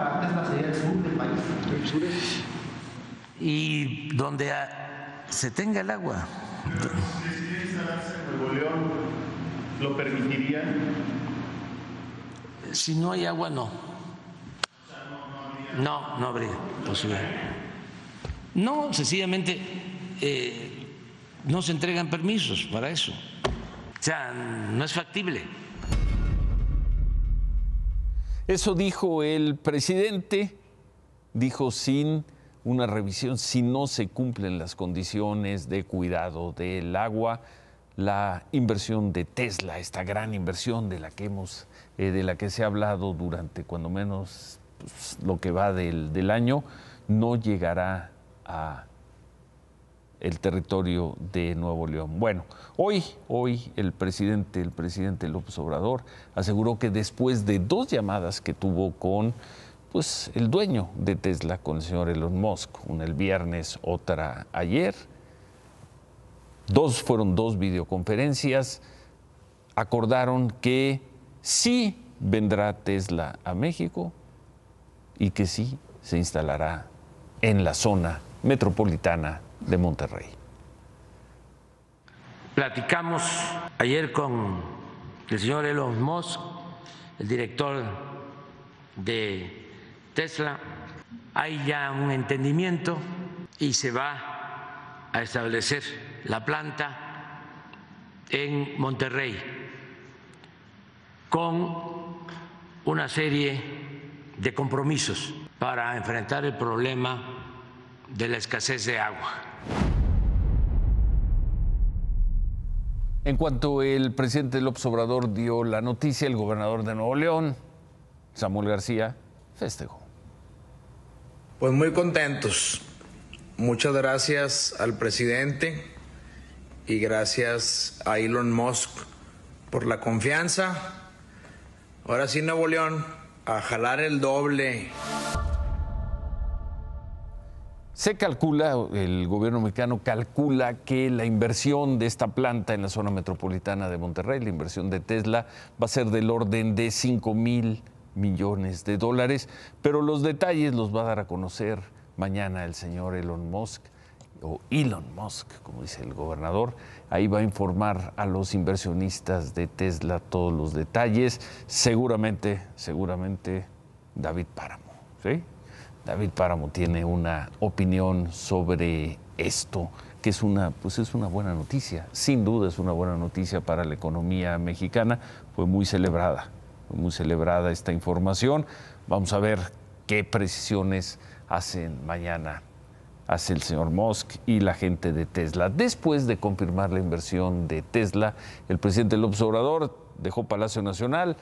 para Tesla sería el sur del país. Y donde se tenga el agua. ¿Decide instalarse en Nuevo León? ¿Lo permitirían? Si no hay agua, no. No, no habría posibilidad. No, sencillamente eh, no se entregan permisos para eso. O sea, no es factible. Eso dijo el presidente, dijo sin una revisión, si no se cumplen las condiciones de cuidado del agua, la inversión de Tesla, esta gran inversión de la que hemos, eh, de la que se ha hablado durante cuando menos pues, lo que va del, del año, no llegará a el territorio de Nuevo León. Bueno, hoy, hoy el presidente, el presidente López Obrador aseguró que después de dos llamadas que tuvo con pues el dueño de Tesla, con el señor Elon Musk, una el viernes, otra ayer, dos fueron dos videoconferencias, acordaron que sí vendrá Tesla a México y que sí se instalará en la zona metropolitana de Monterrey. Platicamos ayer con el señor Elon Musk, el director de Tesla. Hay ya un entendimiento y se va a establecer la planta en Monterrey con una serie de compromisos para enfrentar el problema de la escasez de agua. En cuanto el presidente López Obrador dio la noticia, el gobernador de Nuevo León, Samuel García, festejó. Pues muy contentos. Muchas gracias al presidente y gracias a Elon Musk por la confianza. Ahora sí, Nuevo León, a jalar el doble. Se calcula, el gobierno mexicano calcula que la inversión de esta planta en la zona metropolitana de Monterrey, la inversión de Tesla, va a ser del orden de 5 mil millones de dólares, pero los detalles los va a dar a conocer mañana el señor Elon Musk, o Elon Musk, como dice el gobernador. Ahí va a informar a los inversionistas de Tesla todos los detalles. Seguramente, seguramente David Páramo, ¿sí? David Páramo tiene una opinión sobre esto, que es una, pues es una buena noticia, sin duda es una buena noticia para la economía mexicana, fue muy celebrada, fue muy celebrada esta información. Vamos a ver qué precisiones hacen mañana, hace el señor Musk y la gente de Tesla. Después de confirmar la inversión de Tesla, el presidente López Obrador dejó Palacio Nacional